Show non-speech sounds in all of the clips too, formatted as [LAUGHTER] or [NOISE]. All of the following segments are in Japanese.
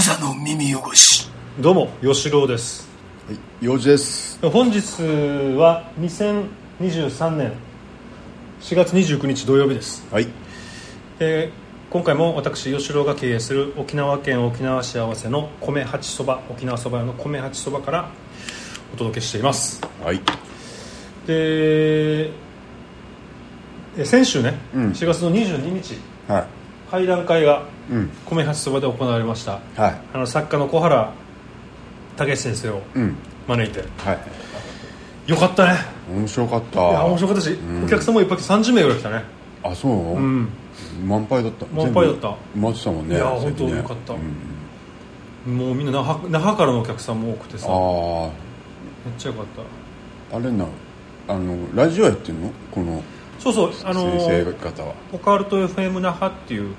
無座の耳汚し。どうも吉郎です。はい、用事です。本日は2023年4月29日土曜日です、はい、えー今回も私吉郎が経営する沖縄県沖縄市合わせの米八そば沖縄そば屋の米八そばからお届けしています。はい、でえー先週ね、うん。4月の22日は会談会が米八そばで行われました。はい、あの作家の小原武史先生をうん、招いて。はい。よかったね。面白かった。いや面白かったし、ん。お客さんもいっぱい来て30名ぐらい来たね。あ、そう、うん。満杯だった。満杯だった。全部埋まってたもんね。いや本当よかった。うん。もうみんな那覇那覇からのお客さんも多くてさ。めっあちゃよかった。あ、あれな、あの、ラジオやってんの？このそうそうあの先生ー方は。オカルト FM 那覇っていう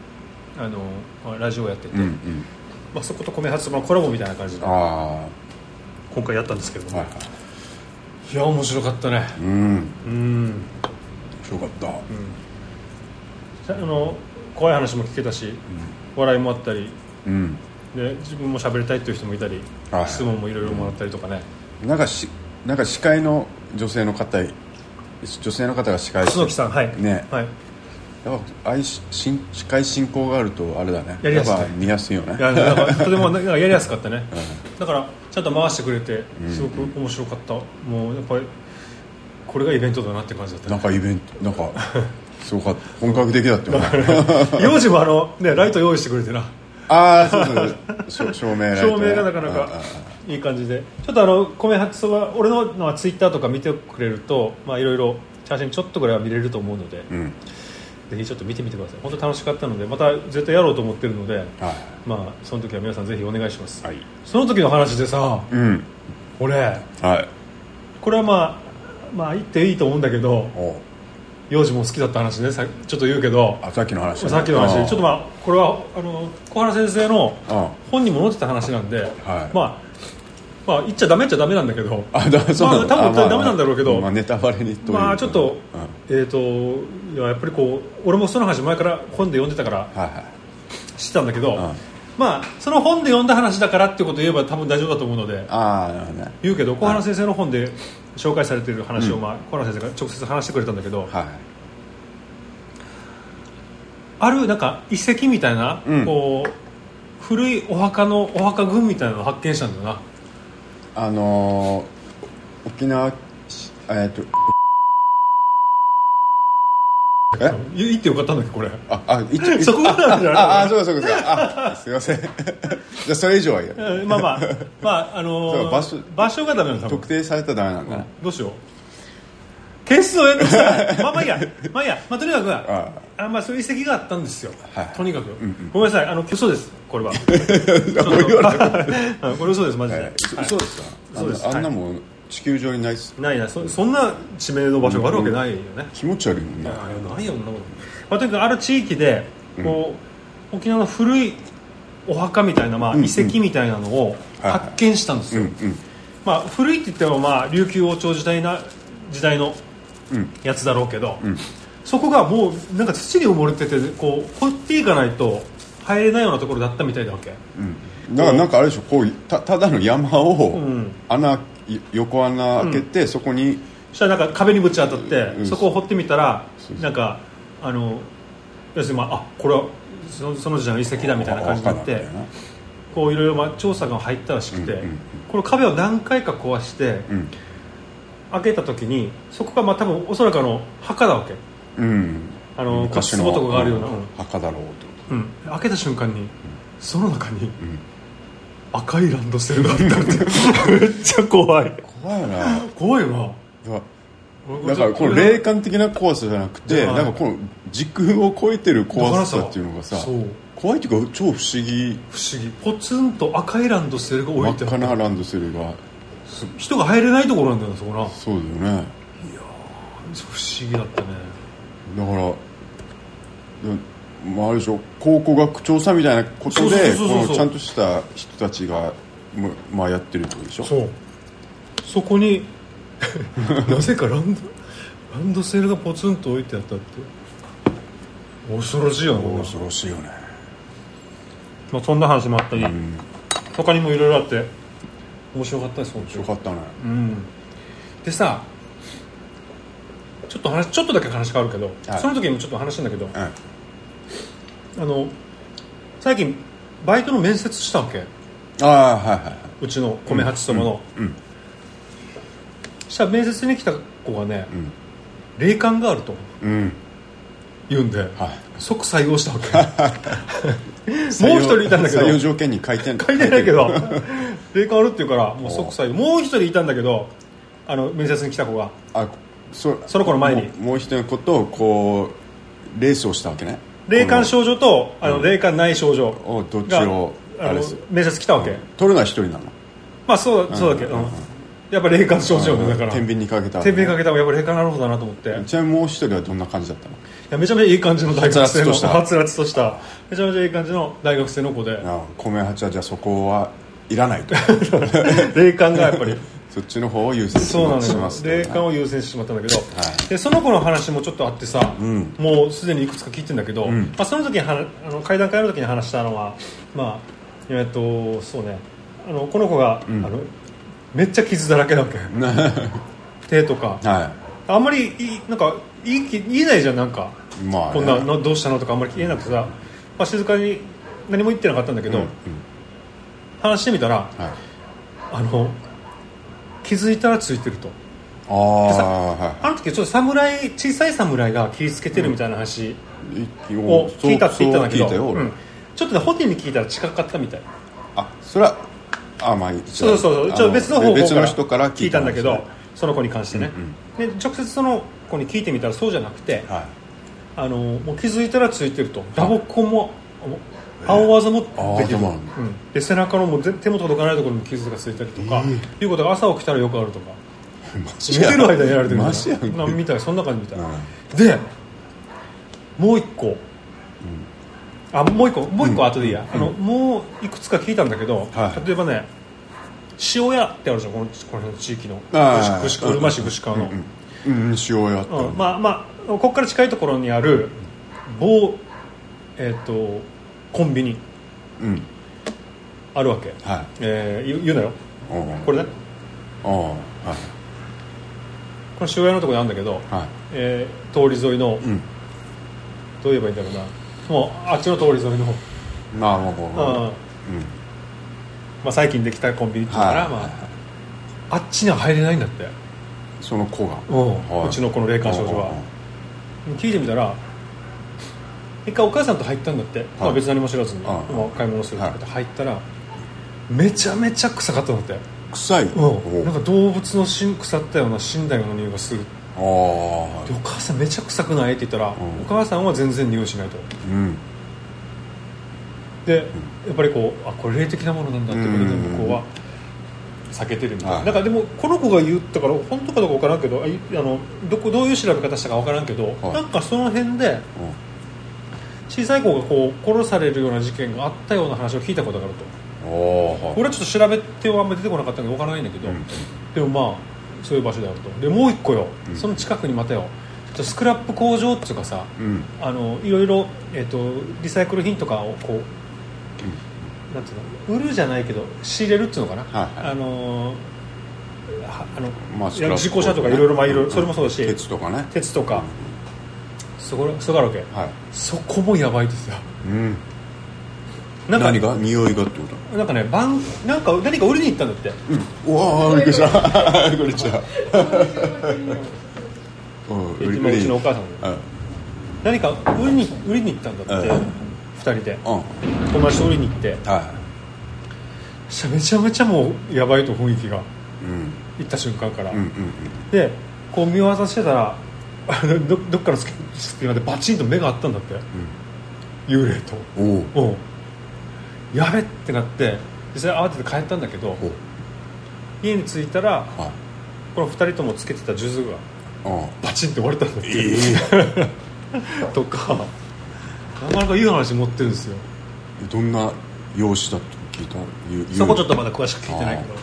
あのーラジオやってて、うん、うん。まあ、そこと米発のコラボみたいな感じで今回やったんですけども、はい、い、はい。や面白かったね。うん、うん。面白かった。あの怖い話も聞けたし、笑いもあったり。うん。で自分も喋りたいっていう人もいたり、はい質問もいろいろもらったりとかね、なんかし、なんか司会の女性の方、女性の方が司会楠木さんはい、ね。はい、やっぱ司会進行があるとあれだね。やりやすい。っぱ見やすいよね。いやなんかとてもなんかやりやすかったね、[LAUGHS] だからちゃんと回してくれてすごく面白かった、もうやっぱりこれがイベントだなって感じだったね。なんかイベントなんか [LAUGHS] すごかった。本格的だったよね。幼児もあの、ね、ライト用意してくれてな。ああそうそうし照明ライトね。照明がなかなかいい感じで。ちょっとあの米八そば俺ののはツイッターとか見てくれるとまあいろいろ写真ちょっとぐらいは見れると思うので、うんぜひちょっと見てみてください。本当楽しかったのでまた絶対やろうと思ってるのではい。まあその時は皆さんぜひお願いします、はい。その時の話でさうん。俺はい。これはまあまあ言っていいと思うんだけどお幼児も好きだった話ねさちょっと言うけどあさっきの話ね。さっきの話ちょっとまあこれはあの小原先生のあ本にも載ってた話なんで、はい。まあまあ言っちゃダメっちゃダメなんだけど。あだそうまあ多分ダメなんだろうけど。まあネタバレにとまあちょっとうん。えっ、といややっぱりこう俺もその話前から本で読んでたからはいはい。知ってたんだけど、ん。まあその本で読んだ話だからってことを言えば多分大丈夫だと思うので。ああなね。言うけど小原先生の本で紹介されている話を、まあ、小原先生が直接話してくれたんだけど、はい。あるなんか遺跡みたいな、うん。こう古いお墓のお墓群みたいなのを発見したんだよなあのー沖縄しえっとえ？言言ってよかったんだっけこれ。あ、あ、一応、そこなんじゃないあ、あ、そうか、そうか、そうか。あ、すいません。[LAUGHS] じゃあ、それ以上はいいまあまあ。まああのー場所場所がダメなんだ多分。特定されたらダメなんだね。どうしよう消すのやめてください。まあまあいいや。まあいいや、[LAUGHS] まあ、とにかくああ。まあそういう遺跡があったんですよ、はい。とにかく、ごめんなさい。あの嘘です。これは。もう言わないうんこれ嘘ですマジで、はい。嘘です。かそうです。あんなあんなもん地球上にないっす。ないなそそんな地名の場所があるわけないよね、気持ち悪いもんね。あないよそんなこと、まあ、とにかくある地域でこう、沖縄の古いお墓みたいな、まあ、遺跡みたいなのを発見したんですよ、うん、うん。まあ、古いって言っても、まあ、琉球王朝時代な時代のうんやつだろうけど、ん。そこがもうなんか土に埋もれててこう掘っていかないと入れないようなところだったみたいだわけ。うん。だから、なんかあれでしょ、こう、た、ただの山をん、穴、い横穴開けて、そこに。そしたらなんか壁にぶち当たって、うん。そこを掘ってみたらなんかあの要するに、まあ、あこれはそのその時代の遺跡だみたいな感じになってこういろいろまあ調査が入ったらしくて、この壁を何回か壊して、うん。開けた時にそこがまあ多分おそらくあの墓だわけ。うん。あの昔壺とかがあるような、ん。うん。墓だろうってこうん、開けた瞬間にその中に赤いランドセルがあったって。[LAUGHS] めっちゃ怖い。と。怖いよな。怖いわ。だからこの霊感的な怖さじゃなくてはい。なんかこの時空を超えてる怖さっていうのがさ怖いっていうか超不思議。不思議。ポツンと赤いランドセルが置真っいてある赤なランドセルが人が入れないところなんだよなそこな。そうだよね。不思議だったね。だからでまあ、あれでしょ考古学調査みたいなことでちゃんとした人たちがままあやってるってことでしょ。そう。そこに [LAUGHS] なぜかランドランドセルがポツンと置いてあったって。恐ろしいよなこれ。恐ろしいよね。まあ、そんな話もあったり、うん。他にもいろいろあって面白かったです本当に。よかったね。うん。でさちょっと話ちょっとだけ話変わるけど、はい。その時にもちょっと話したんだけどうんあの最近バイトの面接したわけ。ああはいはいはい。うちの米八そばの、うんしたら面接に来た子がね、うん。霊感があるとうん。言うんで、はい。即採用したわけ。もう一人いたんだけど。採用条件に書いて [LAUGHS] 書いてないけど霊感あるって言うからもう即採用。もう一人いたんだけどあの面接に来た子が。あそその子の前に。もうもう一人の子とこうレースをしたわけね。霊感症症状とあの、うん。霊感ない症状をどっちがをあの面接来たわけ、取るのは一人なの？まあそうそうだけど、うんやっぱ霊感症状でだから。天秤にかけた天秤かけたやっぱ霊感なるほどだなと思って。いちなみにもう一人はどんな感じだったの？やめちゃめちゃいい感じの大学生のはつらつとした。はつらつとした。めちゃめちゃいい感じの大学生の子で。あ米八はじゃあそこはいらないと。[LAUGHS] 霊感がやっぱり。そっちの方を優先しそうなのよ。ます霊感を優先してしまったんだけど、い。でその子の話もちょっとあってさ、ん。もうすでにいくつか聞いてるんだけど、ん。まあ、その時にはあの階段階の時に話したのはまあえっとそうね。あのこの子が、あのめっちゃ傷だらけだわけ。[LAUGHS] 手とか。はあんまりいいなんか言い言えないじゃんなんか、いまあね。こんなのどうしたのとかあんまり言えなくてさ、まあ、静かに何も言ってなかったんだけど、うんうん話してみたらはい。あの気づいたらついてると。ああはあの時ちょっと侍小さい侍が気付けてるみたいな話いを聞いたって言ったんだけど、そう聞いたよ俺。うん。ちょっとね本人に聞いたら近かったみたい。あそれはあまあそうそうそうあちょっと別の方法別の人から聞いたんだけどはいその子に関してね、で直接その子に聞いてみたらそうじゃなくてあのもう気づいたらついてると。打撲痕も青技もできる、うん、で背中のもう全手も届かないところに傷がついたりとか、いうことが朝起きたらよくあるとか。マ寝てる間にやられてるみたいななみたい。そんな感じみたい、うん。でもう一個、あもう一個。もう一個後でいいや、あのもういくつか聞いたんだけど、はい。例えばね塩屋ってあるじゃんこのこの辺の地域の。うるま市串川の、うんうん。塩やったうん。まあまあここから近いところにある某えっ、とコンビニ。うん。あるわけ、はい。えー言うなよ。おうこれね。おうはい。この塩屋のところにあるんだけど、はい。えー通り沿いの、うん。どう言えばいいんだろうな。もうあっちの通り沿いの、まあもうこうう。ん。うん。まあ、最近できたコンビニっていうから、はい。まあ、あっちには入れないんだって、その子が。うん。はい。うちのこの霊感少女は。聞いてみたら一回お母さんと入ったんだって、まあ、別に何も知らずに、はい。まあ買い物するって言って入ったらめちゃめちゃ臭かったんだって、臭い。うん、なんかか動物の腐ったような死んだような匂いがするああでお母さんめちゃ臭くないって言ったら、ん。お母さんは全然匂いしないと。うん。でやっぱりこうあこれ霊的なものなんだってことでうん。向こうは避けてるみたいな,、はい。なんかでもこの子が言ったから本当かどうか分からんけどあのどこどういう調べ方したか分からんけど、はい。なんかその辺で小さい子がこう殺されるような事件があったような話を聞いたことがあると。俺はちょっと調べてはあんまり出てこなかったんで分からないんだけど、うん。でもまあそういう場所であると。でもう一個よ、その近くにまたよ。スクラップ工場っていうかさ、うん。あのいろいろ、えっとリサイクル品とかをこう、なんていうの？売るじゃないけど仕入れるっていうのかな、はいはい。あのあの、まあいや自己車とかいろいろまあいろいろそれもそうだし、鉄とかね。鉄とか、そこそこあるわけ、はい。そこもやばいですよ。うん。なんか何が？匂いがってこと？なんかねバンなんか何か売りに行ったんだって。うん。うわあ [LAUGHS] [LAUGHS] びっくりしたこんにちはうん。えっとまあうちのお母さんうん。何か売りに売りに行ったんだって、うん。二人で。うん。友達と売りに行って。はそしたらめちゃめちゃもうやばいと雰囲気が。いうん。行った瞬間から、うんうん。でこう見渡してたらどどっかの隙隙間でバチンと目があったんだって、幽霊と。うんおおうん。やべってなって実際慌てて帰ったんだけどお家に着いたらはい。この二人ともつけてた数珠がうんバチンって割れたんだって、え [LAUGHS] とかなかなかいい話持ってるんですよ。えどんな容姿だと聞いた？そこちょっとまだ詳しく聞いてないけど。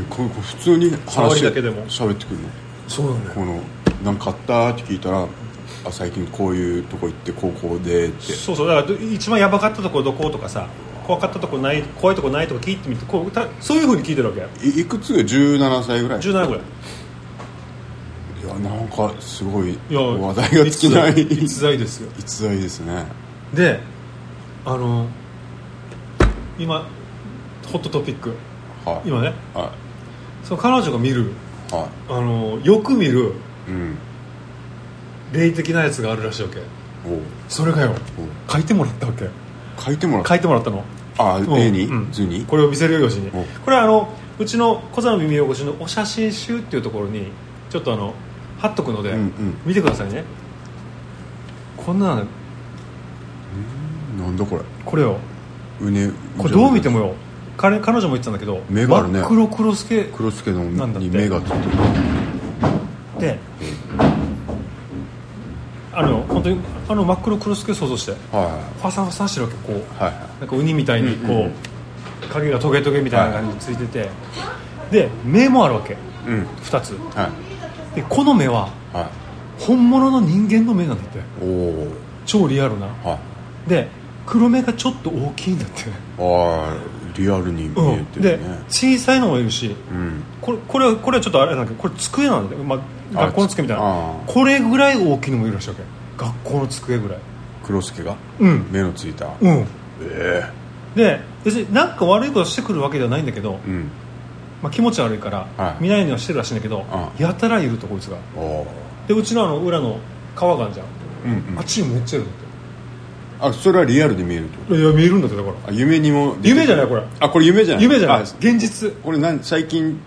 ねこれこれ普通に触話りだけでも。喋ってくるの？そうなんだこの「なんかあった?」って聞いたら「あ最近こういうとこ行って高校で」って。そうそうだからど一番やばかったところどことかさ怖かったとこない怖いとこないとか聞いてみてこうたそういうふうに聞いてるわけいいくつ17歳ぐらい。い17ぐらい。やなんかすごい話題が尽きない。逸材ですよ。逸材ですね。であの今ホットトピック。はい。今ね。はその彼女が見るい。はあのよく見る霊的なやつがあるらしいわけ。それがよ。書いてもらったわけ。書いてもらっ書いてもらったの？あうん。絵に？うん。図に？これを見せるように。おこれはあのうちの小座の耳汚しのお写真集っていうところにちょっとあの貼っとくので、見てくださいね。こんなの。なんだこれ。これよ。うねこれどう見てもよ。彼彼女も言ってたんだけど目があるね。黒黒助黒助のに目がついてるであの本当にあの真っ黒黒助想像して。はファサファサしてるわけこういはい。はなんかウニみたいにこう、うんうん影がトゲトゲみたいな感じについてて、で目もあるわけ。いうん。2つ。はい。でこの目はは本物の人間の目なんだって。超リアルな。はい。で黒目がちょっと大きいんだって、ああリアルに見えてでるね。小さいのもいるしうんこれこれはこれはちょっとあれなんだけどこれ机なんだよ、まあ、あ学校の机みたいあなーこれぐらい大きいのもいるらしいわけ。学校の机ぐらい。黒助が？うん。目のついた。うん。えで別に何か悪いことしてくるわけではないんだけど、えうん。まあ、気持ち悪いから、はい。見ないようにはしてるらしいんだけど、あやたらいるとこいつが。でうちのあの裏の川があるじゃん、うんうん。あっちにめっちゃいるんだあそれはリアルで見えるってこっていや見えるんだってだから。とあ夢にも夢じゃないこれ。あこれ夢じゃない？夢じゃない。あ現実。これ何最近？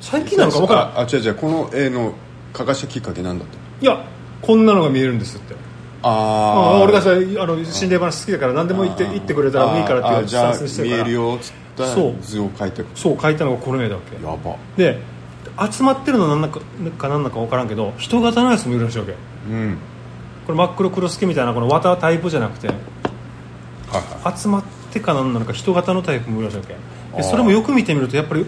最近なのか分からん。ああ違う違うこの絵の書かしたきっかけなんだったいやこんなのが見えるんですって。ああ俺がさあの心霊話好きだから何でも言って言ってくれたらいいからっていうスタンスにしてるから。見えるよっつったそう。図を描いてくそう書いたのがこの絵だわけ。やば。で集まってるのなんだかかなんだか分からんけど人型のやつもいるらしいわけ。うんこれ真っ黒黒助みたいなこの綿タイプじゃなくてはいは集まってかなんなのか人型のタイプもいるらしいわけ。それもよく見てみるとやっぱり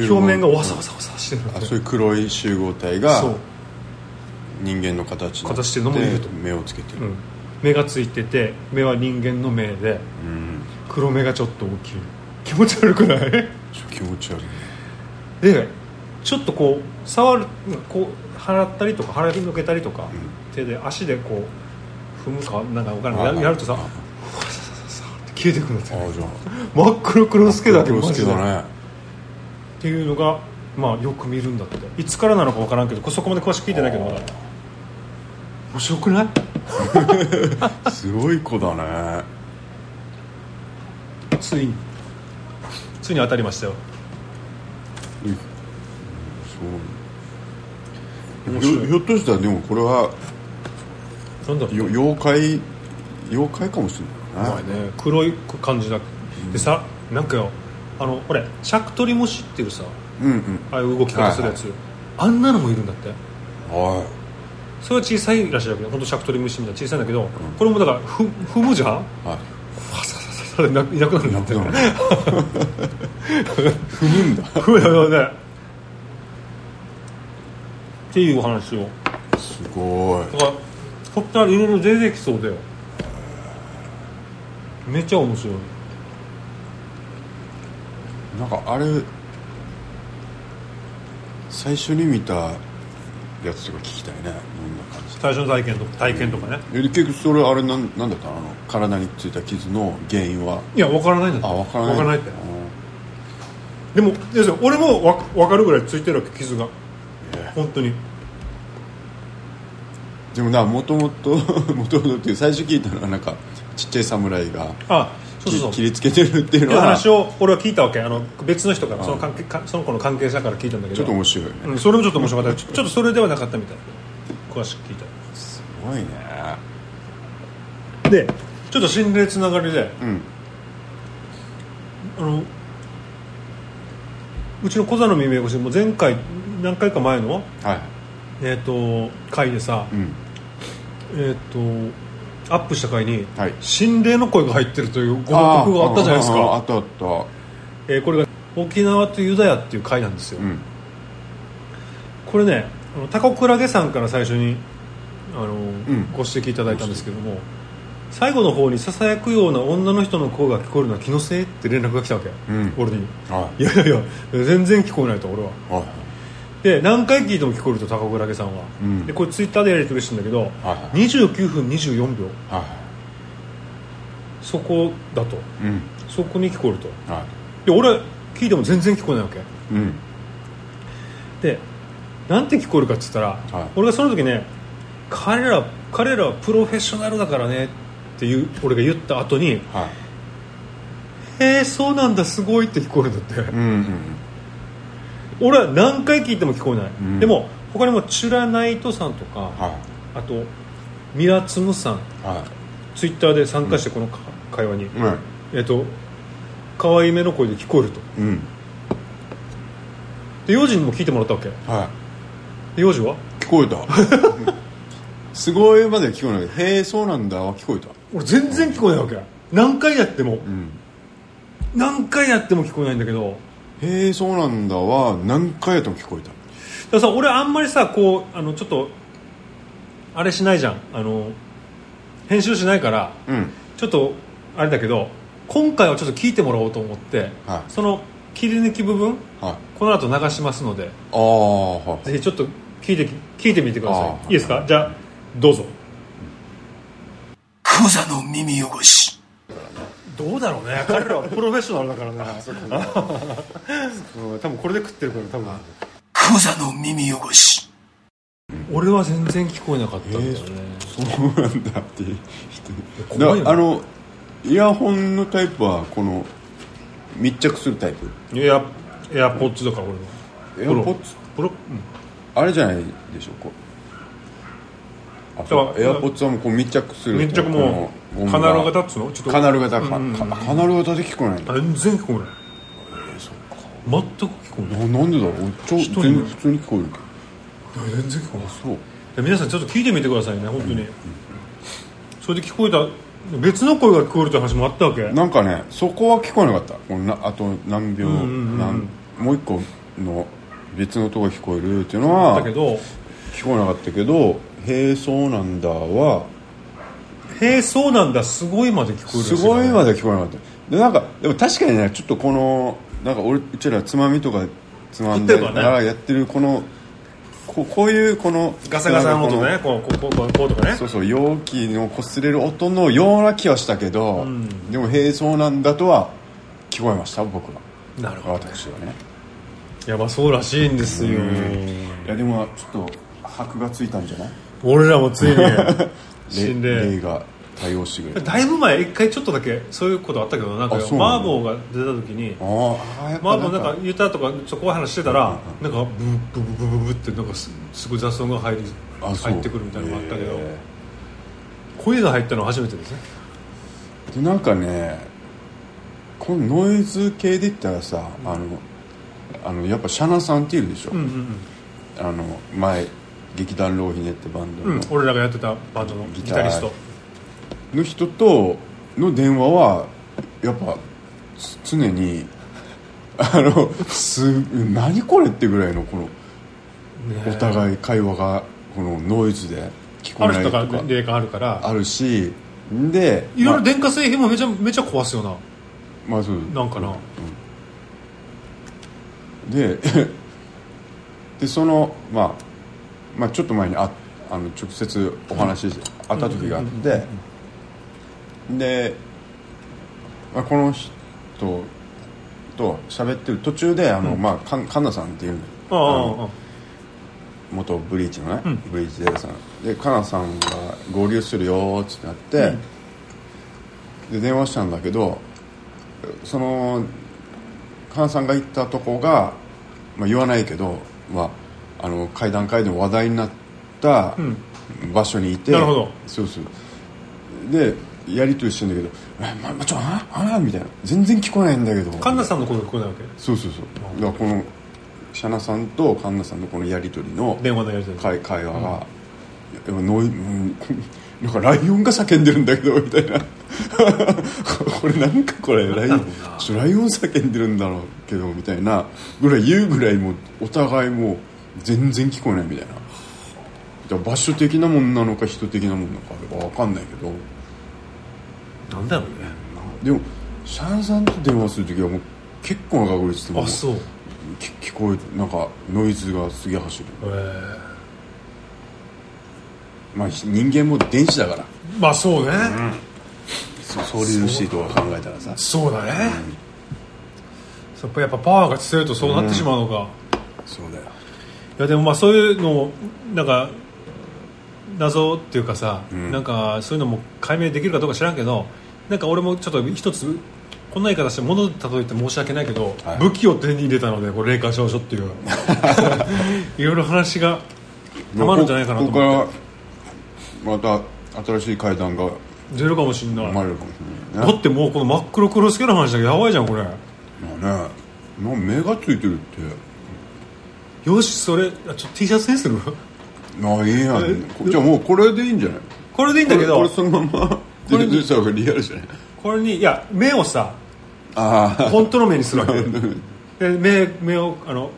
表面がわさわさわさしてる。あそういう黒い集合体が人間の形形してるのもいると。目をつけてる。うん、目がついてて目は人間の目でうん。黒目がちょっと大きい。気持ち悪くない？ちょ気持ち悪いね。でちょっとこう触るこう払ったりとか払いのけたりとか、手で足でこう踏むかなんか分からないあややるとさあふわささささって消えてくるんですよ。ああじゃあ。真っ黒黒助だけ黒マジで。ねっていうのがまあよく見るんだって。いつからなのか分からんけどそこまで詳しく聞いてないけどまだ。面白くない？[LAUGHS] すごい子だね。ついに。ついに当たりましたよ。うんそう。ひょっとしたらでもこれはなんだ。ろうよ妖怪妖怪かもしれない。まあね黒い感じだでさなんかよあのこれシャクトリムシっていうさうんうん。ああいう動き方するやつ、あんなのもいるんだって。はそれは小さいらしいわけど本当シャクトリムシみたいな小さいんだけど、これもだからふ踏むじゃん？い。はいファササササでいなくなるんだって踏むんだ踏むよねっていうお話をすごいだからこったらいろいろ出てきそうだよ。めっちゃ面白い。なんかあれ最初に見たやつとか聞きたいね。どんな感じ。最初の体験とか体験とかね、え結局それあれなんなんだったの？あの体についた傷の原因は？いや分からないんだあ分からない。分からないって。あでも要す俺もわ分かるぐらいついてるわけ傷が。え。本当にでもなもともともともとっていう最初聞いたのはなんかちっちゃい侍があそうそう切りつけてるっていうのは。話を俺は聞いたわけ。あの別の人からその関係かその子の関係者から聞いたんだけど。ちょっと面白いよね。うん、それもちょっと面白かった。ちょっとそれではなかったみたい詳しく聞いすごいね。たでちょっと心霊つながりで。うん。あのうちの小座の耳越しも前回何回か前の、はい。えー、と回でさ、うんえー、とアップした回に、はい。心霊の声が入ってるというご報告があったじゃないですか。ーあったあった。えーこれが沖縄とユダヤっていう回なんですよ、うん。これねあのタコクラゲさんから最初にあの、ん。ご指摘いただいたんですけども最後の方にささやくような女の人の声が聞こえるのは気のせいって連絡が来たわけ、うん。俺に。はい。やいやいや全然聞こえないと俺は。はいで何回聞いても聞こえると高倉家さんは、うん。でこれツイッターでやり取りしてんだけど、は29分24秒。はそこだと。いうん。そこに聞こえると。はで俺聞いても全然聞こえないわけ。いうん。でなんて聞こえるかって言ったら、はい。俺がその時ね彼ら彼らはプロフェッショナルだからねっていう俺が言った後には「へえそうなんだすごい」って聞こえるんだって、いうんうん俺は何回聞いても聞こえない、うん。でも他にもチュラナイトさんとか、はあとミラツムさん。い。はツイッターで参加してこのか会話に、いはい。えっと可愛いめの声で聞こえると。うん。で幼児にも聞いてもらったわけ。はで幼児は？い聞こえた。[LAUGHS] すごいまで聞こえない。けどへえそうなんだは聞こえた。俺全然聞こえないわけ。何回やっても。うん。何回やっても聞こえないんだけどへえそうなんだ。は何回やっても聞こえた。だからさ俺あんまりさこうあのちょっとあれしないじゃん。あの編集しないからうん。ちょっとあれだけど今回はちょっと聞いてもらおうと思って、はい。その切り抜き部分はい。この後流しますのでああはい。ぜひちょっと聞いて聞いてみてください。い。いですか？じゃあどうぞ。クザの耳汚しどうだろうね。彼らはプロフェッショナルだからね。[LAUGHS] うん。多分これで食ってるから多分。クザの耳汚し。俺は全然聞こえなかったんだよね、そうなんだって人。怖いよね。だあのイヤホンのタイプはこの密着するタイプ？エアエアポッツだから俺のエアポッツ？プロ、あれじゃないでしょ？こうエアポッツはもうこう密着する。密着もうカナル型っつうの？ちょっと。カナル型か、うん。うんカナル型で聞こえない全然聞こえない。全く聞こえない。ななんでだろう？ちょ全然普通に聞こえるけど。全然聞こえないそう。皆さんちょっと聞いてみてくださいね本当に、それで聞こえた別の声が聞こえるって話もあったわけ。なんかねそこは聞こえなかった。こあと何秒、んうんうん。なんもう一個の別の音が聞こえるっていうのは聞こえなかったけど「へえそうなんだ」は「へえそうなんだすごい」まで聞こえるすごいまでで聞こえなかった。でなんかでも確かにねちょっとこのなんか俺うちらつまみとかつまんでね。やってるこのここういうこのガサガサの音ねこうこうこうこうこうとかね。そうそう容器の擦れる音のような気はしたけど、ん。でも「へえそうなんだ」とは聞こえました僕は。なるほど私はね。いやまあそうらしいんですよ。いやでもちょっと箔がついたんじゃない？俺らもついにれ [LAUGHS] 死んで。霊が対応してくれた。だいぶ前一回ちょっとだけそういうことあったけどなんかあそうな麻の婆が出た時に。ああやっぱ麻婆なんか言ったとかちょっと怖い話してたらなんかブーブーブーブーブーってなんかすすごい雑音が入りあそう入ってくるみたいなのがあったけどへ声が入ったのは初めてですねえでなんかねこのノイズ系で言ったらさ、あのあのやっぱシャナさんっているでしょ、うんうんあの前劇団ローヒネってバンドの,、うん、うん、俺らがやってたバンドのギタリスト。の人との電話はやっぱつ常に [LAUGHS] あのす何これってぐらいのこのねお互い会話がこのノイズで聞こある人えないとかが霊感あるから。あるしでいろいろま電化製品もめちゃめちゃ壊すよな。あまあそう。なんかな。で [LAUGHS] でその、まあ、まあちょっと前にああの直接お話し会った時があってで、まあ、この人と喋ってる途中であの、まあ、かんかんなさんっていう元ブリーチのね、うん。ブリーチデーさん。でかなさんが合流するよっつってなって、で電話したんだけどそのかなさんが行ったとこが、まあ、言わないけど、まあ、あの階段階で話題になったうん。場所にいて、なるほど。そうそう。でやり取りしてんだけど「えままちょああみたいな。全然聞こえないんだけど神田さんの声が聞こえないわけ？そうそうそう。だからこのシャナさんとカンナさんのこのやり取りの電話のやり取り。会会話が、うんなんかライオンが叫んでるんだけどみたいな。[LAUGHS] これなんかこれライオンライオン叫んでるんだろうけどみたいなぐらい言うぐらいもうお互いもう全然聞こえないみたいな。場所的なもんなのか人的なもんなのかあれば分かんないけど。なんだろうね。でもシャンさんと電話する時はもう結構な確率でもあそう。き聞こえなんかノイズがすげえ走る。えまあ人間も電子だから。えまあそうね、そソーリルシートが考えたらさ。そう。だね、そうやっぱパワーが強いとそうなってしまうのか、そうだよいやでもまあそういうのをなんか謎っていうかさ、ん。なんかそういうのも解明できるかどうか知らんけどなんか俺もちょっと一つこんな言い方して物で例えて申し訳ないけど、はい。武器を手に入れたのでこれ霊感商書っていう。[LAUGHS] いろいろ話がたまるんじゃないかなと思って。からまた新しい階段が出るかもしんない。生まれるかもしれないね。だってもうこの真っ黒黒助の話だけやばいじゃんこれ。まあね。目がついてるってよしそれあちょっと T シャツにするああいいやん。じゃあもうこれでいいんじゃない？これでいいんだけど。これそのままこれにでさリアルじゃない？これにいや目をさああ本当の目にするわけ。[LAUGHS] で目目をあの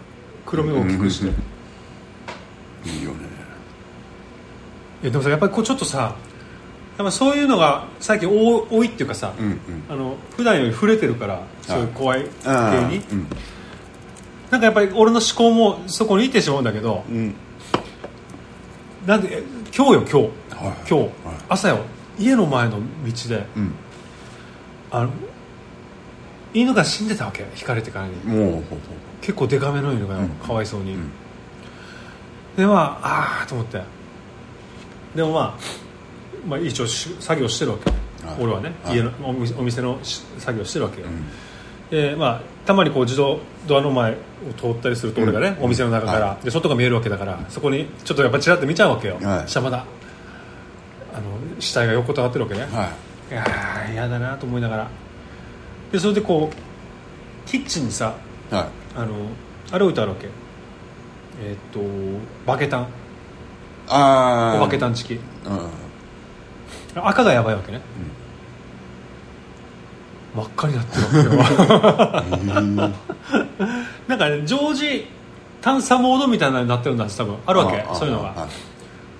黒目を大きくして、いいよね。いやでもさやっぱりこうちょっとさやっぱそういうのが最近多多いっていうかさ、うんうん。あの普段より触れてるからそういう怖い系に。うんなんかやっぱり俺の思考もそこにいてしまうんだけどうん。なんでえ今日よ今日、はい今日、はい。朝よ。家の前の道でうん。あの犬が死んでたわけ引かれてからに。結構デカめの犬がうん。かわいそうに、ん。でまあああと思って。でもまあ、まあ、一応し作業してるわけ、はい。俺はね、はい。家のお店のし作業してるわけよ、ん。でまあたまにこう自動ドアの前を通ったりすると俺がね、うん。お店の中から、はで外が見えるわけだからそこにちょっとやっぱちらっと見ちゃうわけよ、はい。下まだ。あの死体が横たわってるわけね、はい。やー嫌だなと思いながら。でそれでこうキッチンにさいはい。あのあれ置いてあるわけ。えーっとバケタン。ああおバケタンチキ。うん。赤がやばいわけね、真っ赤になってるなんかね常時探査モードみたいなのになってるんだ多分。あるわけそういうのはが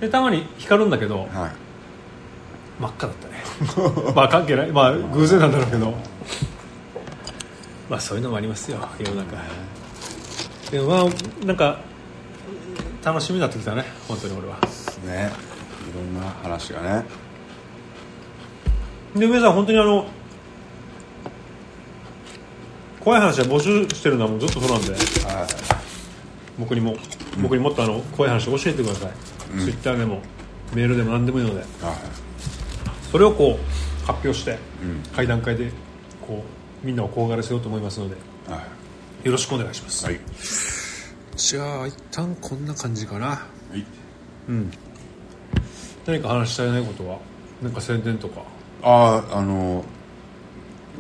でたまに光るんだけどいはい。真っ赤だったね。[LAUGHS] まあ関係ない。まあ偶然なんだろうけど。まあそういうのもありますよ世の中。でもまあなんか楽しみになってきたね本当に俺は。ね。いろんな話がね。で梅さん本当にあの怖い話は募集してるのはもうずっとそうなんで。は僕にも、僕にもっとあの怖い話を教えてください、ツイッターでもメールでも何でもいいので。それをこう発表して、会談会でこうみんなを怖がらせようと思いますのではい。よろしくお願いします、はい。じゃあ一旦こんな感じかな。はい。何か話したいないことは？なんか宣伝とか？あああの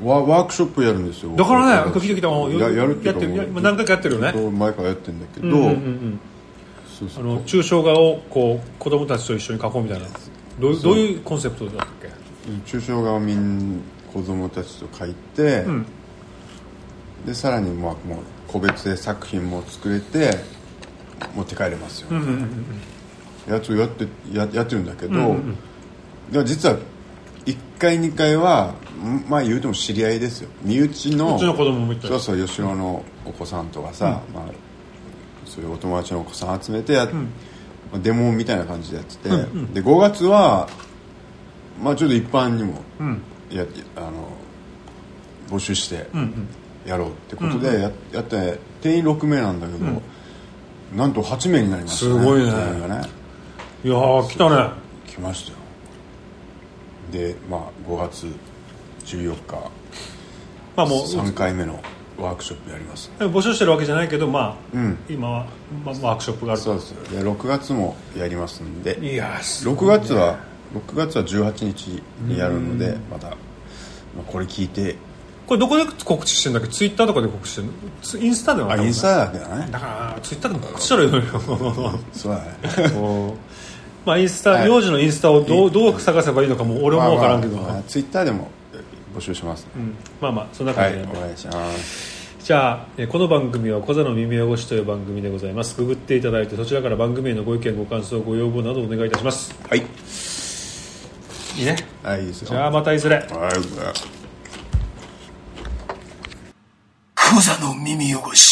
ワワークショップやるんですよだからね僕来てきたもんややるっていうか何回かやってるよね。前からやってるんだけど、うんうんうんそうそう。あの抽象画をこう子供たちと一緒に描こうみたいな。どうどういうコンセプトだったっけ？抽象画をみん子供たちと描いて、ん。でさらにまあもう個別で作品も作れて持って帰れますよ、うんうんうんやつをやってややってるんだけど、でも実は1回2回はんまあ言うても知り合いですよ。身内のうちの子供もいたそうそう吉野のお子さんとかさ、まあ、そういうお友達のお子さん集めてや、まあデモみたいな感じでやってて、で5月は、まあ、ちょっと一般にもうん。やあの募集してうんうん。やろうってことでや,、やって定員6名なんだけど、なんと8名になりましたね。すごいね。ね。いやー来たね。来ましたよでまあ5月14日。まあもう3回目のワークショップやります。募集してるわけじゃないけどまあ、うん。今は、まあ、ワークショップがあるそうですよ。で6月もやりますんで。いやーすごい6月は6月は18日にやるのでまた、まあ、これ聞いて。これどこで告知してんだっけ？ツイッターとかで告知してんの？ツインスタではあインスタだけだね。だからツイッターでも告知したらいいのよ。[LAUGHS] そうだね [LAUGHS] [LAUGHS] まあインスタ、はい。幼児のインスタをどうどう探せばいいのかも俺も分からんけど、まあまあツイッターでも募集します、うん。まあまあそんなはい感じで、お願いします。じゃあえーこの番組は「小座の耳汚し」という番組でございます。ググっていただいてそちらから番組へのご意見ご感想ご要望などお願いいたします。はい。いいね。はいいいですよ。じゃあまたいずれ。はい。クザの耳汚し